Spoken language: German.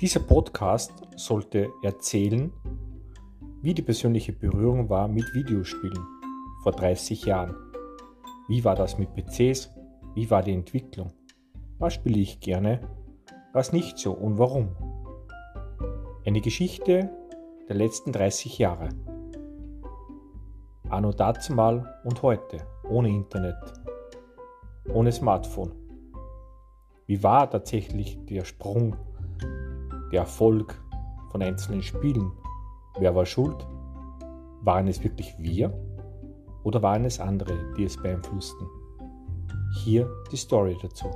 Dieser Podcast sollte erzählen, wie die persönliche Berührung war mit Videospielen vor 30 Jahren. Wie war das mit PCs? Wie war die Entwicklung? Was spiele ich gerne? Was nicht so und warum? Eine Geschichte der letzten 30 Jahre. Anno dazumal und heute, ohne Internet, ohne Smartphone. Wie war tatsächlich der Sprung der Erfolg von einzelnen Spielen. Wer war schuld? Waren es wirklich wir oder waren es andere, die es beeinflussten? Hier die Story dazu.